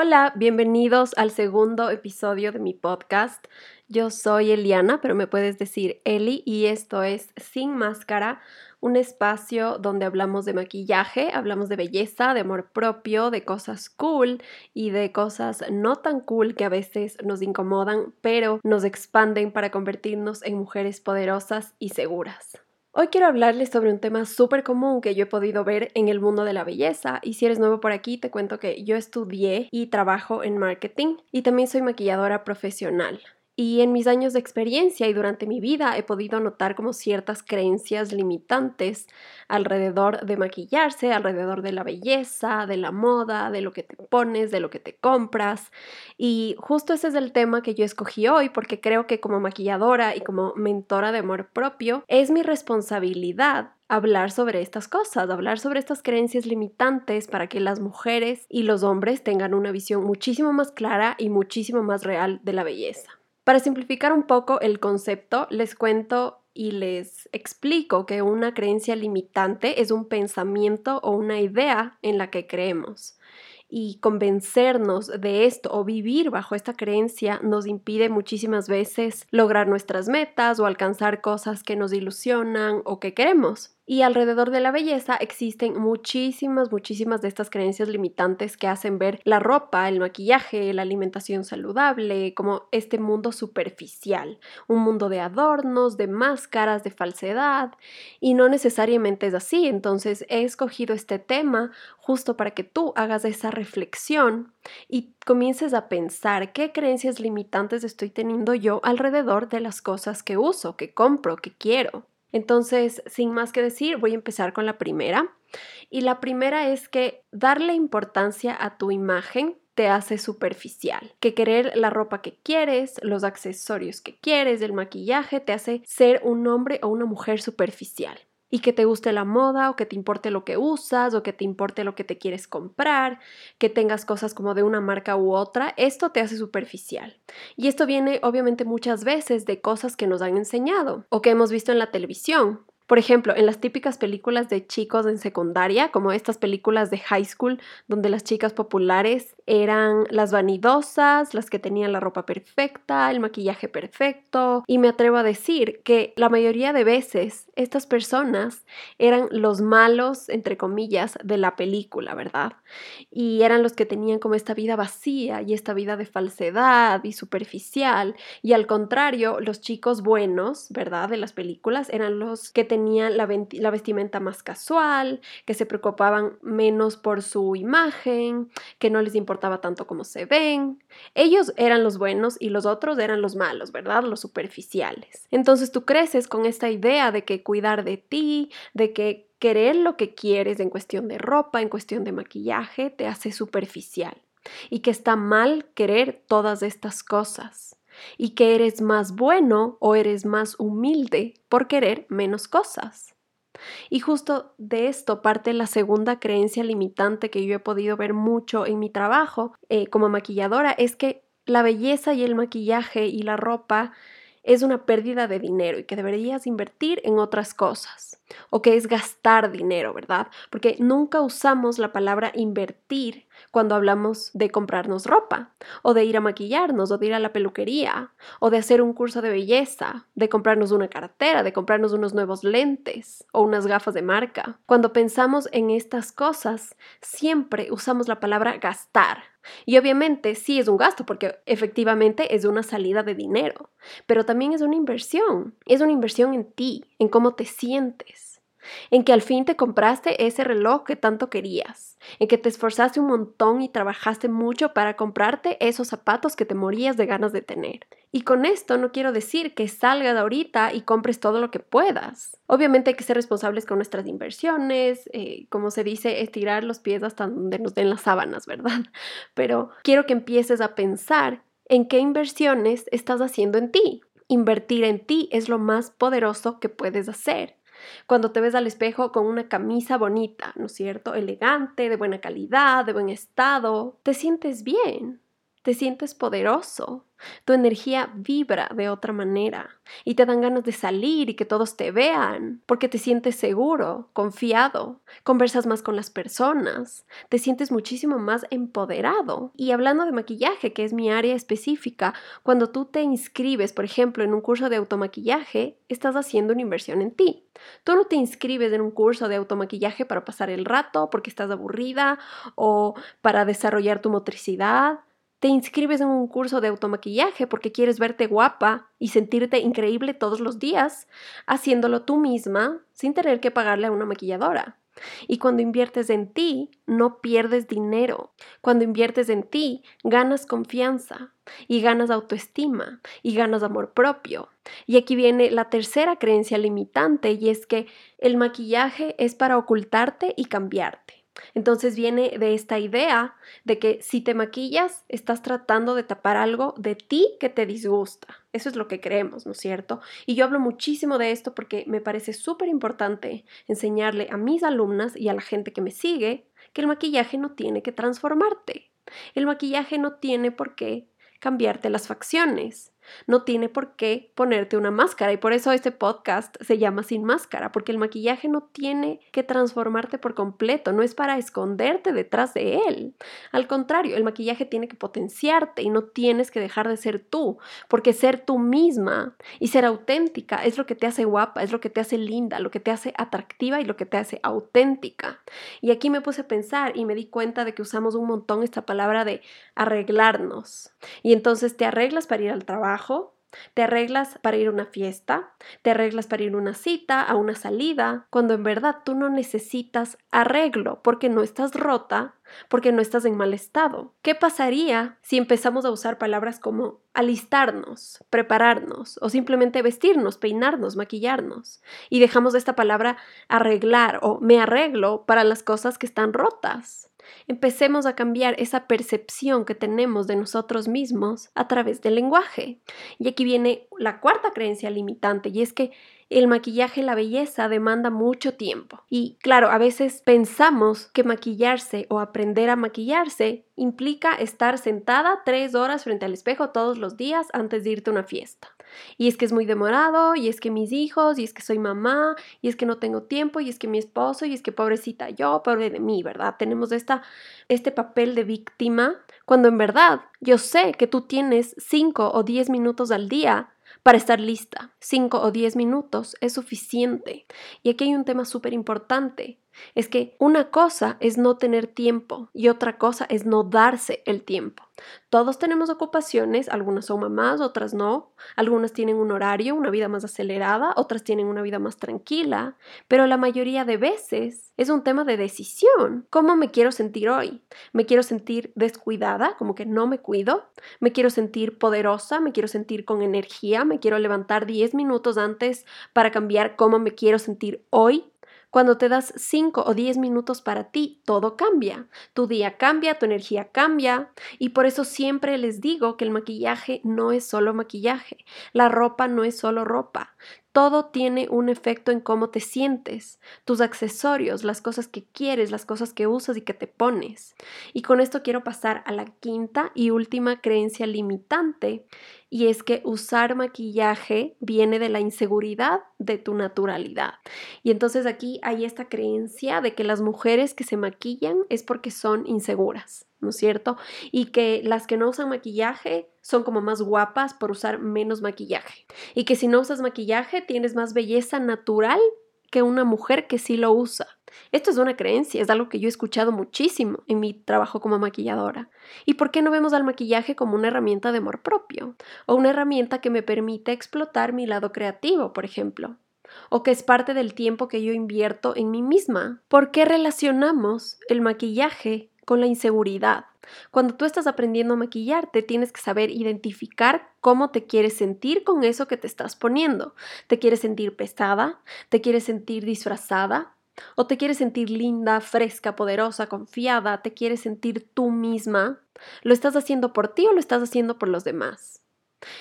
Hola, bienvenidos al segundo episodio de mi podcast. Yo soy Eliana, pero me puedes decir Eli y esto es Sin Máscara, un espacio donde hablamos de maquillaje, hablamos de belleza, de amor propio, de cosas cool y de cosas no tan cool que a veces nos incomodan, pero nos expanden para convertirnos en mujeres poderosas y seguras. Hoy quiero hablarles sobre un tema súper común que yo he podido ver en el mundo de la belleza y si eres nuevo por aquí te cuento que yo estudié y trabajo en marketing y también soy maquilladora profesional. Y en mis años de experiencia y durante mi vida he podido notar como ciertas creencias limitantes alrededor de maquillarse, alrededor de la belleza, de la moda, de lo que te pones, de lo que te compras. Y justo ese es el tema que yo escogí hoy porque creo que como maquilladora y como mentora de amor propio es mi responsabilidad hablar sobre estas cosas, hablar sobre estas creencias limitantes para que las mujeres y los hombres tengan una visión muchísimo más clara y muchísimo más real de la belleza. Para simplificar un poco el concepto, les cuento y les explico que una creencia limitante es un pensamiento o una idea en la que creemos. Y convencernos de esto o vivir bajo esta creencia nos impide muchísimas veces lograr nuestras metas o alcanzar cosas que nos ilusionan o que queremos. Y alrededor de la belleza existen muchísimas, muchísimas de estas creencias limitantes que hacen ver la ropa, el maquillaje, la alimentación saludable como este mundo superficial, un mundo de adornos, de máscaras, de falsedad, y no necesariamente es así. Entonces he escogido este tema justo para que tú hagas esa reflexión y comiences a pensar qué creencias limitantes estoy teniendo yo alrededor de las cosas que uso, que compro, que quiero. Entonces, sin más que decir, voy a empezar con la primera. Y la primera es que darle importancia a tu imagen te hace superficial, que querer la ropa que quieres, los accesorios que quieres, el maquillaje, te hace ser un hombre o una mujer superficial y que te guste la moda o que te importe lo que usas o que te importe lo que te quieres comprar, que tengas cosas como de una marca u otra, esto te hace superficial. Y esto viene obviamente muchas veces de cosas que nos han enseñado o que hemos visto en la televisión. Por ejemplo, en las típicas películas de chicos en secundaria, como estas películas de high school, donde las chicas populares eran las vanidosas, las que tenían la ropa perfecta, el maquillaje perfecto, y me atrevo a decir que la mayoría de veces estas personas eran los malos, entre comillas, de la película, ¿verdad? Y eran los que tenían como esta vida vacía y esta vida de falsedad y superficial, y al contrario, los chicos buenos, ¿verdad? De las películas eran los que tenían tenían la, vestimenta más casual, que se preocupaban menos por su imagen, que no les importaba tanto cómo se ven. Ellos eran los buenos y los otros eran los malos, ¿verdad? Los superficiales. Entonces tú creces con esta idea de que cuidar de ti, de que querer lo que quieres en cuestión de ropa, en cuestión de maquillaje, te hace superficial y que está mal querer todas estas cosas y que eres más bueno o eres más humilde por querer menos cosas. Y justo de esto parte la segunda creencia limitante que yo he podido ver mucho en mi trabajo eh, como maquilladora, es que la belleza y el maquillaje y la ropa es una pérdida de dinero y que deberías invertir en otras cosas o que es gastar dinero, ¿verdad? Porque nunca usamos la palabra invertir cuando hablamos de comprarnos ropa, o de ir a maquillarnos, o de ir a la peluquería, o de hacer un curso de belleza, de comprarnos una cartera, de comprarnos unos nuevos lentes o unas gafas de marca. Cuando pensamos en estas cosas, siempre usamos la palabra gastar. Y obviamente sí es un gasto porque efectivamente es una salida de dinero, pero también es una inversión, es una inversión en ti, en cómo te sientes en que al fin te compraste ese reloj que tanto querías, en que te esforzaste un montón y trabajaste mucho para comprarte esos zapatos que te morías de ganas de tener. Y con esto no quiero decir que salgas ahorita y compres todo lo que puedas. Obviamente hay que ser responsables con nuestras inversiones, eh, como se dice, estirar los pies hasta donde nos den las sábanas, ¿verdad? Pero quiero que empieces a pensar en qué inversiones estás haciendo en ti. Invertir en ti es lo más poderoso que puedes hacer. Cuando te ves al espejo con una camisa bonita, ¿no es cierto? Elegante, de buena calidad, de buen estado, te sientes bien. Te sientes poderoso, tu energía vibra de otra manera y te dan ganas de salir y que todos te vean, porque te sientes seguro, confiado, conversas más con las personas, te sientes muchísimo más empoderado. Y hablando de maquillaje, que es mi área específica, cuando tú te inscribes, por ejemplo, en un curso de automaquillaje, estás haciendo una inversión en ti. Tú no te inscribes en un curso de automaquillaje para pasar el rato porque estás aburrida o para desarrollar tu motricidad te inscribes en un curso de automaquillaje porque quieres verte guapa y sentirte increíble todos los días, haciéndolo tú misma sin tener que pagarle a una maquilladora. Y cuando inviertes en ti, no pierdes dinero. Cuando inviertes en ti, ganas confianza y ganas autoestima y ganas amor propio. Y aquí viene la tercera creencia limitante y es que el maquillaje es para ocultarte y cambiarte. Entonces viene de esta idea de que si te maquillas, estás tratando de tapar algo de ti que te disgusta. Eso es lo que creemos, ¿no es cierto? Y yo hablo muchísimo de esto porque me parece súper importante enseñarle a mis alumnas y a la gente que me sigue que el maquillaje no tiene que transformarte. El maquillaje no tiene por qué cambiarte las facciones no tiene por qué ponerte una máscara y por eso este podcast se llama Sin Máscara, porque el maquillaje no tiene que transformarte por completo, no es para esconderte detrás de él. Al contrario, el maquillaje tiene que potenciarte y no tienes que dejar de ser tú, porque ser tú misma y ser auténtica es lo que te hace guapa, es lo que te hace linda, lo que te hace atractiva y lo que te hace auténtica. Y aquí me puse a pensar y me di cuenta de que usamos un montón esta palabra de arreglarnos. Y entonces te arreglas para ir al trabajo, te arreglas para ir a una fiesta, te arreglas para ir a una cita, a una salida, cuando en verdad tú no necesitas arreglo porque no estás rota, porque no estás en mal estado. ¿Qué pasaría si empezamos a usar palabras como alistarnos, prepararnos o simplemente vestirnos, peinarnos, maquillarnos y dejamos esta palabra arreglar o me arreglo para las cosas que están rotas? Empecemos a cambiar esa percepción que tenemos de nosotros mismos a través del lenguaje. Y aquí viene la cuarta creencia limitante y es que el maquillaje, la belleza demanda mucho tiempo. Y claro, a veces pensamos que maquillarse o aprender a maquillarse implica estar sentada tres horas frente al espejo todos los días antes de irte a una fiesta. Y es que es muy demorado, y es que mis hijos, y es que soy mamá, y es que no tengo tiempo, y es que mi esposo, y es que pobrecita yo, pobre de mí, ¿verdad? Tenemos esta, este papel de víctima, cuando en verdad yo sé que tú tienes cinco o diez minutos al día para estar lista. Cinco o diez minutos es suficiente. Y aquí hay un tema súper importante es que una cosa es no tener tiempo y otra cosa es no darse el tiempo. Todos tenemos ocupaciones, algunas son mamás, otras no, algunas tienen un horario, una vida más acelerada, otras tienen una vida más tranquila, pero la mayoría de veces es un tema de decisión. ¿Cómo me quiero sentir hoy? ¿Me quiero sentir descuidada, como que no me cuido? ¿Me quiero sentir poderosa? ¿Me quiero sentir con energía? ¿Me quiero levantar 10 minutos antes para cambiar cómo me quiero sentir hoy? Cuando te das 5 o 10 minutos para ti, todo cambia. Tu día cambia, tu energía cambia. Y por eso siempre les digo que el maquillaje no es solo maquillaje. La ropa no es solo ropa. Todo tiene un efecto en cómo te sientes, tus accesorios, las cosas que quieres, las cosas que usas y que te pones. Y con esto quiero pasar a la quinta y última creencia limitante, y es que usar maquillaje viene de la inseguridad de tu naturalidad. Y entonces aquí hay esta creencia de que las mujeres que se maquillan es porque son inseguras. ¿no es cierto? Y que las que no usan maquillaje son como más guapas por usar menos maquillaje. Y que si no usas maquillaje tienes más belleza natural que una mujer que sí lo usa. Esto es una creencia, es algo que yo he escuchado muchísimo en mi trabajo como maquilladora. ¿Y por qué no vemos al maquillaje como una herramienta de amor propio? O una herramienta que me permite explotar mi lado creativo, por ejemplo o que es parte del tiempo que yo invierto en mí misma. ¿Por qué relacionamos el maquillaje con la inseguridad. Cuando tú estás aprendiendo a maquillarte, tienes que saber identificar cómo te quieres sentir con eso que te estás poniendo. ¿Te quieres sentir pesada? ¿Te quieres sentir disfrazada? ¿O te quieres sentir linda, fresca, poderosa, confiada? ¿Te quieres sentir tú misma? ¿Lo estás haciendo por ti o lo estás haciendo por los demás?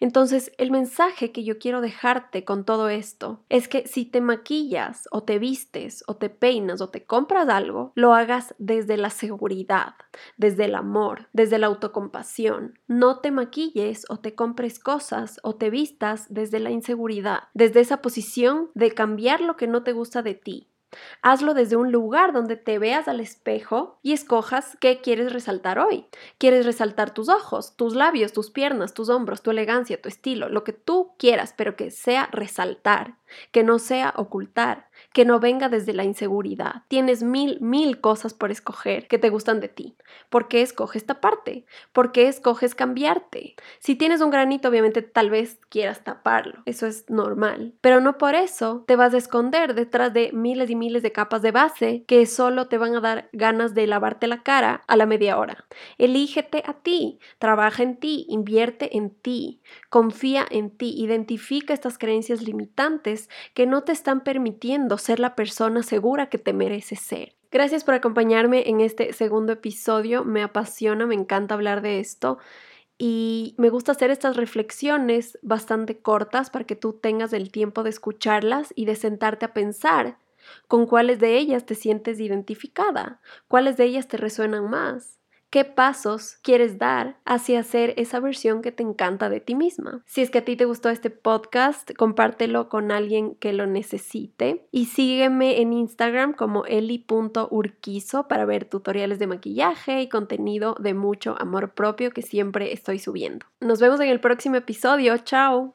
Entonces, el mensaje que yo quiero dejarte con todo esto es que si te maquillas o te vistes o te peinas o te compras algo, lo hagas desde la seguridad, desde el amor, desde la autocompasión. No te maquilles o te compres cosas o te vistas desde la inseguridad, desde esa posición de cambiar lo que no te gusta de ti, Hazlo desde un lugar donde te veas al espejo y escojas qué quieres resaltar hoy. ¿Quieres resaltar tus ojos, tus labios, tus piernas, tus hombros, tu elegancia, tu estilo, lo que tú quieras, pero que sea resaltar, que no sea ocultar, que no venga desde la inseguridad? Tienes mil, mil cosas por escoger que te gustan de ti. ¿Por qué escoges esta parte? ¿Por qué escoges cambiarte? Si tienes un granito, obviamente tal vez quieras taparlo. Eso es normal. Pero no por eso te vas a esconder detrás de miles y miles de capas de base que solo te van a dar ganas de lavarte la cara a la media hora. Elígete a ti, trabaja en ti, invierte en ti, confía en ti, identifica estas creencias que no te están permitiendo ser la persona segura que te mereces ser. Gracias por acompañarme en este segundo episodio, me apasiona, me encanta hablar de esto y me gusta hacer estas reflexiones bastante cortas para que tú tengas el tiempo de escucharlas y de sentarte a pensar ¿Con cuáles de ellas te sientes identificada? ¿Cuáles de ellas te resuenan más? ¿Qué pasos quieres dar hacia hacer esa versión que te encanta de ti misma? Si es que a ti te gustó este podcast, compártelo con alguien que lo necesite y sígueme en Instagram como eli.urquizo para ver tutoriales de maquillaje y contenido de mucho amor propio que siempre estoy subiendo. Nos vemos en el próximo episodio. Chao.